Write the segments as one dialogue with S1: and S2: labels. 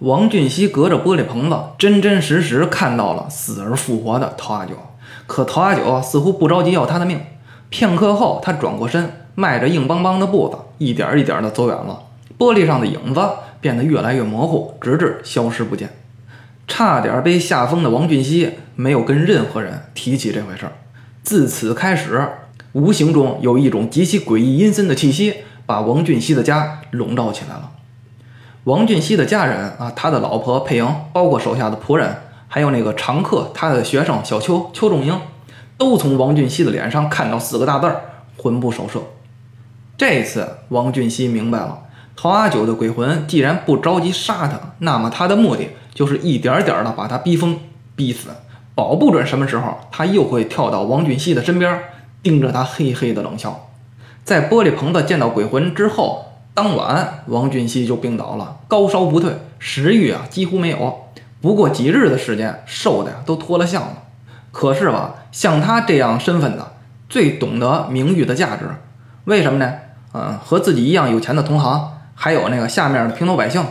S1: 王俊熙隔着玻璃棚子，真真实实看到了死而复活的陶阿九。可陶阿九似乎不着急要他的命。片刻后，他转过身，迈着硬邦邦的步子，一点一点地走远了。玻璃上的影子变得越来越模糊，直至消失不见。差点被吓疯的王俊熙没有跟任何人提起这回事儿。自此开始，无形中有一种极其诡异阴森的气息把王俊熙的家笼罩起来了。王俊熙的家人啊，他的老婆佩莹，包括手下的仆人，还有那个常客，他的学生小邱邱仲英，都从王俊熙的脸上看到四个大字儿：魂不守舍。这次王俊熙明白了，陶阿九的鬼魂既然不着急杀他，那么他的目的就是一点点的把他逼疯、逼死，保不准什么时候他又会跳到王俊熙的身边，盯着他嘿嘿的冷笑。在玻璃棚子见到鬼魂之后。当晚，王俊熙就病倒了，高烧不退，食欲啊几乎没有。不过几日的时间，瘦的呀都脱了相了。可是吧，像他这样身份的，最懂得名誉的价值。为什么呢？嗯，和自己一样有钱的同行，还有那个下面的平头百姓，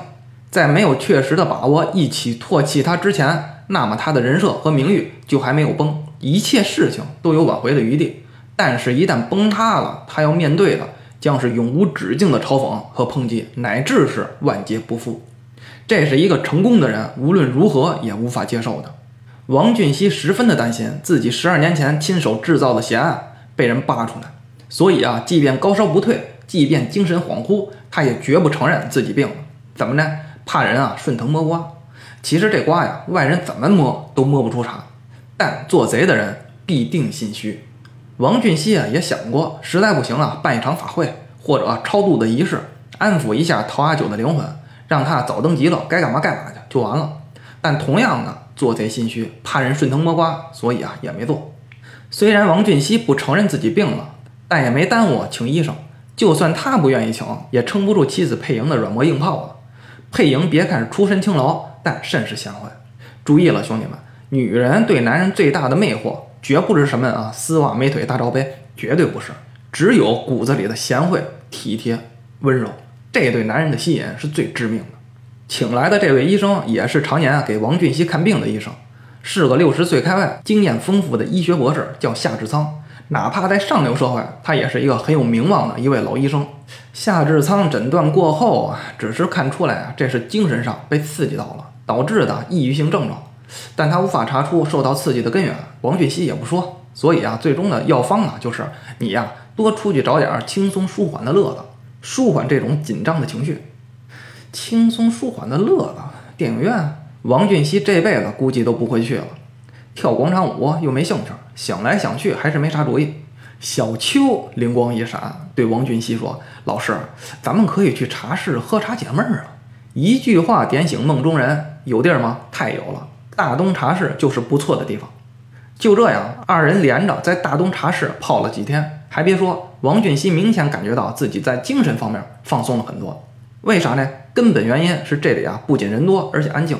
S1: 在没有确实的把握一起唾弃他之前，那么他的人设和名誉就还没有崩，一切事情都有挽回的余地。但是，一旦崩塌了，他要面对的。将是永无止境的嘲讽和抨击，乃至是万劫不复。这是一个成功的人无论如何也无法接受的。王俊熙十分的担心自己十二年前亲手制造的血案被人扒出来，所以啊，即便高烧不退，即便精神恍惚，他也绝不承认自己病了。怎么呢？怕人啊顺藤摸瓜。其实这瓜呀，外人怎么摸都摸不出茬，但做贼的人必定心虚。王俊熙啊，也想过，实在不行啊，办一场法会或者超度的仪式，安抚一下陶阿九的灵魂，让他早登极乐，该干嘛干嘛去就完了。但同样的，做贼心虚，怕人顺藤摸瓜，所以啊，也没做。虽然王俊熙不承认自己病了，但也没耽误请医生。就算他不愿意请，也撑不住妻子佩莹的软磨硬泡了。佩莹别看是出身青楼，但甚是贤惠。注意了，兄弟们，女人对男人最大的魅惑。绝不是什么啊，丝袜美腿大罩杯，绝对不是，只有骨子里的贤惠、体贴、温柔，这对男人的吸引是最致命的。请来的这位医生也是常年啊给王俊熙看病的医生，是个六十岁开外、经验丰富的医学博士，叫夏志仓。哪怕在上流社会，他也是一个很有名望的一位老医生。夏志仓诊断过后啊，只是看出来啊，这是精神上被刺激到了导致的抑郁性症状。但他无法查出受到刺激的根源，王俊熙也不说，所以啊，最终的药方啊，就是你呀，多出去找点轻松舒缓的乐子，舒缓这种紧张的情绪。轻松舒缓的乐子，电影院，王俊熙这辈子估计都不会去了。跳广场舞又没兴趣，想来想去还是没啥主意。小邱灵光一闪，对王俊熙说：“老师，咱们可以去茶室喝茶解闷儿啊！”一句话点醒梦中人，有地儿吗？太有了。大东茶室就是不错的地方。就这样，二人连着在大东茶室泡了几天。还别说，王俊熙明显感觉到自己在精神方面放松了很多。为啥呢？根本原因是这里啊，不仅人多，而且安静。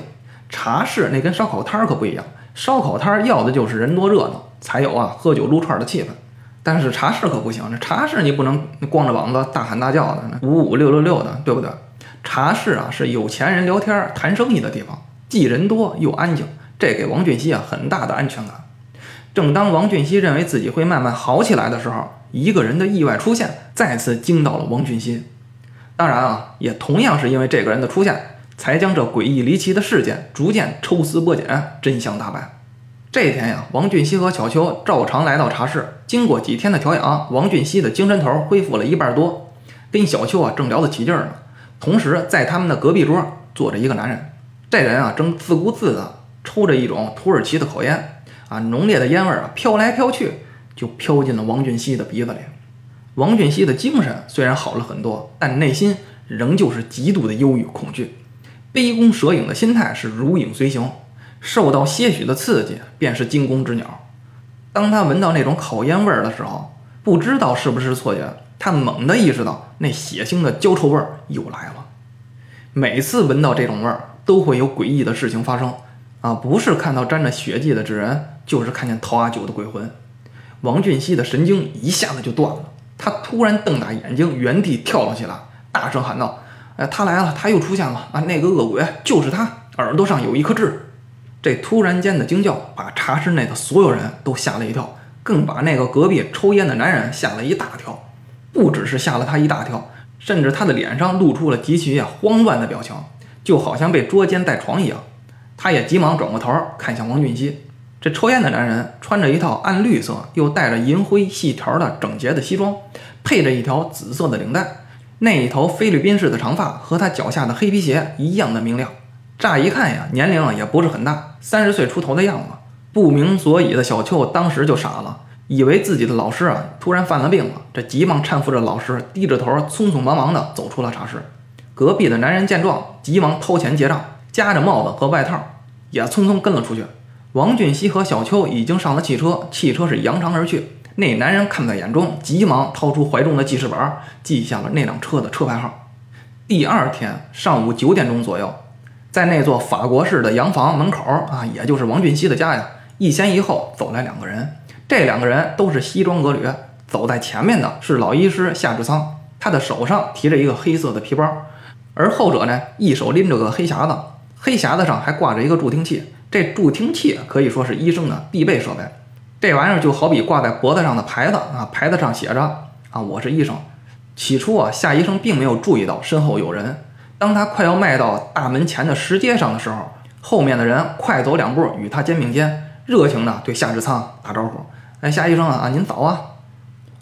S1: 茶室那跟烧烤摊儿可不一样，烧烤摊儿要的就是人多热闹，才有啊喝酒撸串的气氛。但是茶室可不行，这茶室你不能光着膀子大喊大叫的，五五六六六的，对不对？茶室啊，是有钱人聊天谈生意的地方。既人多又安静，这给王俊熙啊很大的安全感。正当王俊熙认为自己会慢慢好起来的时候，一个人的意外出现再次惊到了王俊熙。当然啊，也同样是因为这个人的出现，才将这诡异离奇的事件逐渐抽丝剥茧，真相大白。这天呀，王俊熙和小邱照常来到茶室。经过几天的调养，王俊熙的精神头恢复了一半多，跟小邱啊正聊得起劲呢。同时，在他们的隔壁桌坐着一个男人。这人啊，正自顾自地抽着一种土耳其的口烟，啊，浓烈的烟味儿啊，飘来飘去，就飘进了王俊熙的鼻子里。王俊熙的精神虽然好了很多，但内心仍旧是极度的忧郁恐惧，杯弓蛇影的心态是如影随形。受到些许的刺激，便是惊弓之鸟。当他闻到那种烤烟味儿的时候，不知道是不是错觉，他猛地意识到那血腥的焦臭味儿又来了。每次闻到这种味儿，都会有诡异的事情发生，啊，不是看到沾着血迹的纸人，就是看见陶阿九的鬼魂。王俊熙的神经一下子就断了，他突然瞪大眼睛，原地跳了起来，大声喊道：“哎，他来了，他又出现了啊！那个恶鬼就是他，耳朵上有一颗痣。这突然间的惊叫把茶室内的所有人都吓了一跳，更把那个隔壁抽烟的男人吓了一大跳。不只是吓了他一大跳，甚至他的脸上露出了极其慌乱的表情，就好像被捉奸在床一样。他也急忙转过头看向王俊熙。这抽烟的男人穿着一套暗绿色又带着银灰细条的整洁的西装，配着一条紫色的领带，那一头菲律宾式的长发和他脚下的黑皮鞋一样的明亮。乍一看呀，年龄也不是很大，三十岁出头的样子。不明所以的小邱当时就傻了，以为自己的老师啊突然犯了病了，这急忙搀扶着老师，低着头，匆匆忙忙地走出了茶室。隔壁的男人见状，急忙掏钱结账，夹着帽子和外套，也匆匆跟了出去。王俊熙和小邱已经上了汽车，汽车是扬长而去。那男人看在眼中，急忙掏出怀中的记事本，记下了那辆车的车牌号。第二天上午九点钟左右，在那座法国式的洋房门口啊，也就是王俊熙的家呀，一前一后走来两个人。这两个人都是西装革履，走在前面的是老医师夏志仓，他的手上提着一个黑色的皮包，而后者呢，一手拎着个黑匣子，黑匣子上还挂着一个助听器。这助听器可以说是医生的必备设备，这玩意儿就好比挂在脖子上的牌子啊，牌子上写着啊，我是医生。起初啊，夏医生并没有注意到身后有人。当他快要迈到大门前的石阶上的时候，后面的人快走两步，与他肩并肩，热情地对夏志仓打招呼：“哎，夏医生啊，您早啊！”“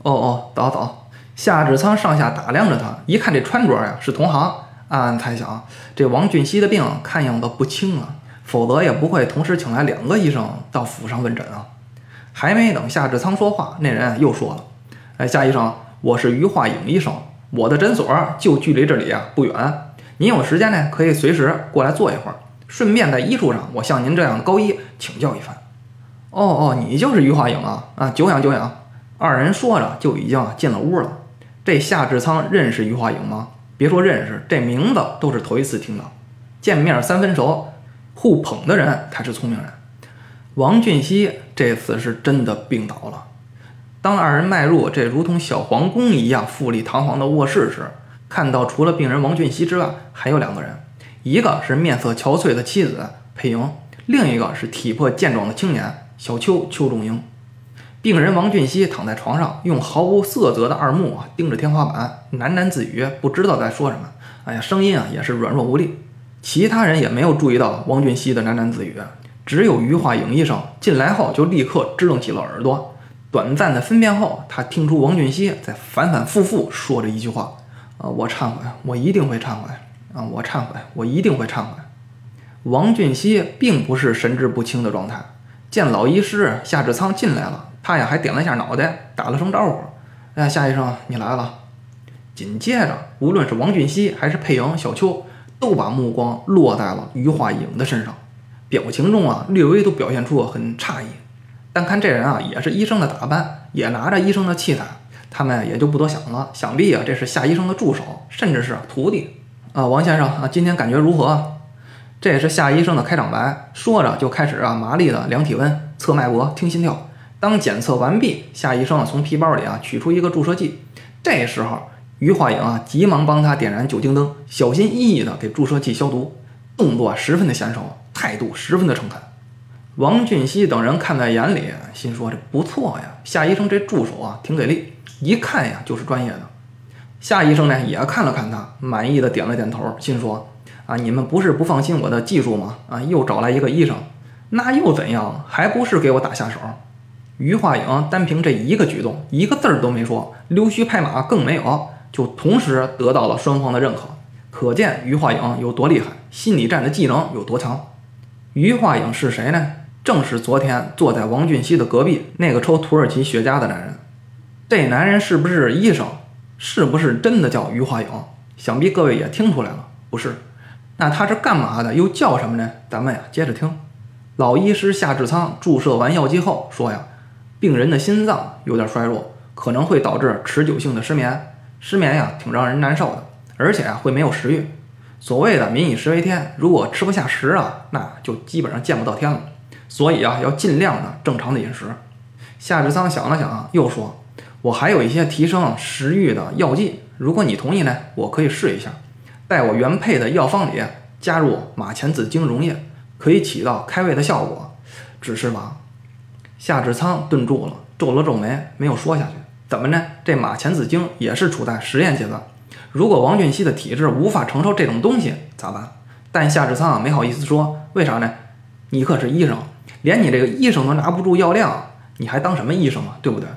S1: 哦哦，早早。”夏志仓上下打量着他，一看这穿着呀是同行，暗暗猜想：这王俊熙的病看样子不轻啊。否则也不会同时请来两个医生到府上问诊啊！还没等夏志仓说话，那人又说了：“哎，夏医生，我是于化影医生，我的诊所就距离这里啊不远。您有时间呢，可以随时过来坐一会儿，顺便在医术上我向您这样高医请教一番。”哦哦，你就是于化影啊！啊，久仰久仰。二人说着就已经进了屋了。这夏志仓认识于化影吗？别说认识，这名字都是头一次听到。见面三分熟。互捧的人才是聪明人。王俊熙这次是真的病倒了。当二人迈入这如同小皇宫一样富丽堂皇的卧室时，看到除了病人王俊熙之外，还有两个人，一个是面色憔悴的妻子佩莹，另一个是体魄健壮的青年小邱邱仲英。病人王俊熙躺在床上，用毫无色泽的二目啊盯着天花板，喃喃自语，不知道在说什么。哎呀，声音啊也是软弱无力。其他人也没有注意到王俊熙的喃喃自语，只有余化影医生进来后就立刻支棱起了耳朵。短暂的分辨后，他听出王俊熙在反反复复说着一句话：“啊，我忏悔，我一定会忏悔。啊，我忏悔，我一定会忏悔。”王俊熙并不是神志不清的状态。见老医师夏志仓进来了，他呀还点了一下脑袋，打了声招呼：“哎，夏医生，你来了。”紧接着，无论是王俊熙还是佩莹、小邱。都把目光落在了于化影的身上，表情中啊略微都表现出很诧异。但看这人啊也是医生的打扮，也拿着医生的器材，他们也就不多想了。想必啊这是夏医生的助手，甚至是徒弟啊。王先生啊，今天感觉如何？这也是夏医生的开场白。说着就开始啊麻利的量体温、测脉搏、听心跳。当检测完毕，夏医生从皮包里啊取出一个注射剂。这时候。于化影啊，急忙帮他点燃酒精灯，小心翼翼地给注射器消毒，动作十分的娴熟，态度十分的诚恳。王俊熙等人看在眼里，心说这不错呀，夏医生这助手啊，挺给力，一看呀就是专业的。夏医生呢也看了看他，满意的点了点头，心说啊，你们不是不放心我的技术吗？啊，又找来一个医生，那又怎样？还不是给我打下手？于化影单凭这一个举动，一个字儿都没说，溜须拍马更没有。就同时得到了双方的认可，可见于化影有多厉害，心理战的技能有多强。于化影是谁呢？正是昨天坐在王俊熙的隔壁那个抽土耳其雪茄的男人。这男人是不是医生？是不是真的叫于化影？想必各位也听出来了，不是。那他是干嘛的？又叫什么呢？咱们呀，接着听。老医师夏志仓注射完药剂后说呀，病人的心脏有点衰弱，可能会导致持久性的失眠。失眠呀，挺让人难受的，而且啊会没有食欲。所谓的“民以食为天”，如果吃不下食啊，那就基本上见不到天了。所以啊，要尽量的正常的饮食。夏志仓想了想啊，又说：“我还有一些提升食欲的药剂，如果你同意呢，我可以试一下。在我原配的药方里加入马钱子精溶液，可以起到开胃的效果。只是吧，夏志仓顿住了，皱了皱眉，没有说下去。怎么呢？这马钱子精也是处在实验阶段。如果王俊熙的体质无法承受这种东西，咋办？但夏志仓啊没好意思说，为啥呢？你可是医生，连你这个医生都拿不住药量，你还当什么医生啊？对不对？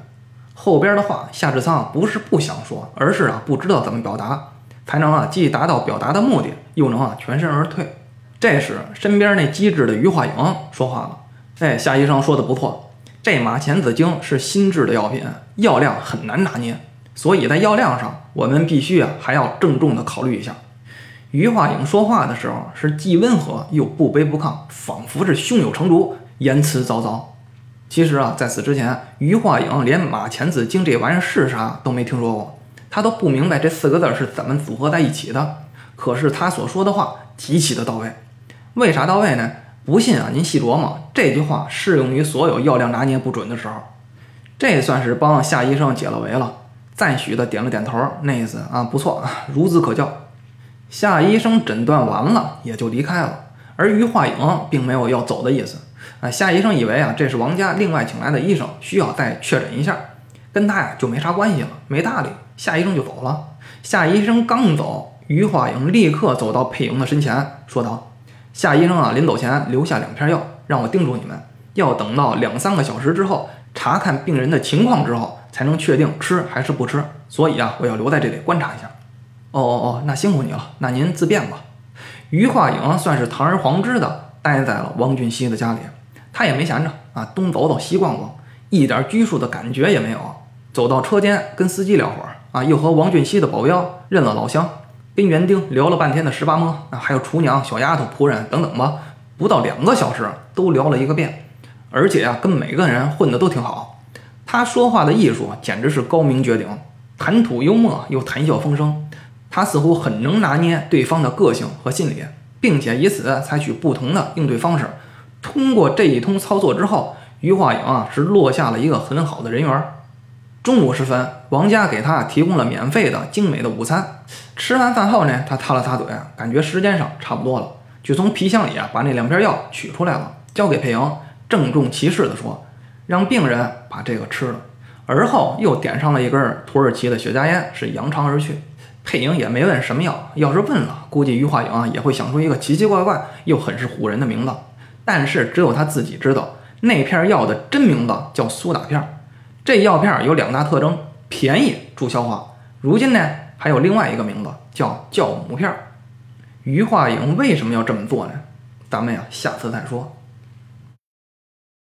S1: 后边的话，夏志仓不是不想说，而是啊不知道怎么表达，才能啊既达到表达的目的，又能啊全身而退。这时，身边那机智的余化影说话了：“哎，夏医生说的不错，这马钱子精是新制的药品，药量很难拿捏，所以在药量上，我们必须啊还要郑重的考虑一下。”余化影说话的时候是既温和又不卑不亢，仿佛是胸有成竹，言辞凿凿。其实啊，在此之前，余化影连马钱子精这玩意儿是啥都没听说过，他都不明白这四个字是怎么组合在一起的。可是他所说的话极其的到位，为啥到位呢？不信啊，您细琢磨，这句话适用于所有药量拿捏不准的时候。这算是帮夏医生解了围了，赞许的点了点头，那意思啊，不错啊，孺子可教。夏医生诊断完了，也就离开了，而余化影并没有要走的意思。啊，夏医生以为啊，这是王家另外请来的医生，需要再确诊一下，跟他呀就没啥关系了，没搭理。夏医生就走了。夏医生刚走，余化影立刻走到佩莹的身前，说道：“夏医生啊，临走前留下两片药，让我叮嘱你们，要等到两三个小时之后，查看病人的情况之后，才能确定吃还是不吃。所以啊，我要留在这里观察一下。”哦哦哦，那辛苦你了，那您自便吧。余化影算是堂而皇之的待在了王俊熙的家里。他也没闲着啊，东走走西逛逛，一点拘束的感觉也没有。走到车间，跟司机聊会儿啊，又和王俊熙的保镖认了老乡，跟园丁聊了半天的十八摸啊，还有厨娘、小丫头、仆人等等吧，不到两个小时都聊了一个遍，而且啊，跟每个人混的都挺好。他说话的艺术简直是高明绝顶，谈吐幽默又谈笑风生，他似乎很能拿捏对方的个性和心理，并且以此采取不同的应对方式。通过这一通操作之后，余化影啊是落下了一个很好的人缘。中午时分，王家给他提供了免费的精美的午餐。吃完饭后呢，他擦了擦嘴，感觉时间上差不多了，就从皮箱里啊把那两片药取出来了，交给佩莹，郑重其事地说：“让病人把这个吃了。”而后又点上了一根土耳其的雪茄烟，是扬长而去。佩莹也没问什么药，要是问了，估计余化影啊也会想出一个奇奇怪怪又很是唬人的名字。但是只有他自己知道，那片药的真名字叫苏打片。这药片有两大特征：便宜、助消化。如今呢，还有另外一个名字叫酵母片。余化影为什么要这么做呢？咱们呀，下次再说。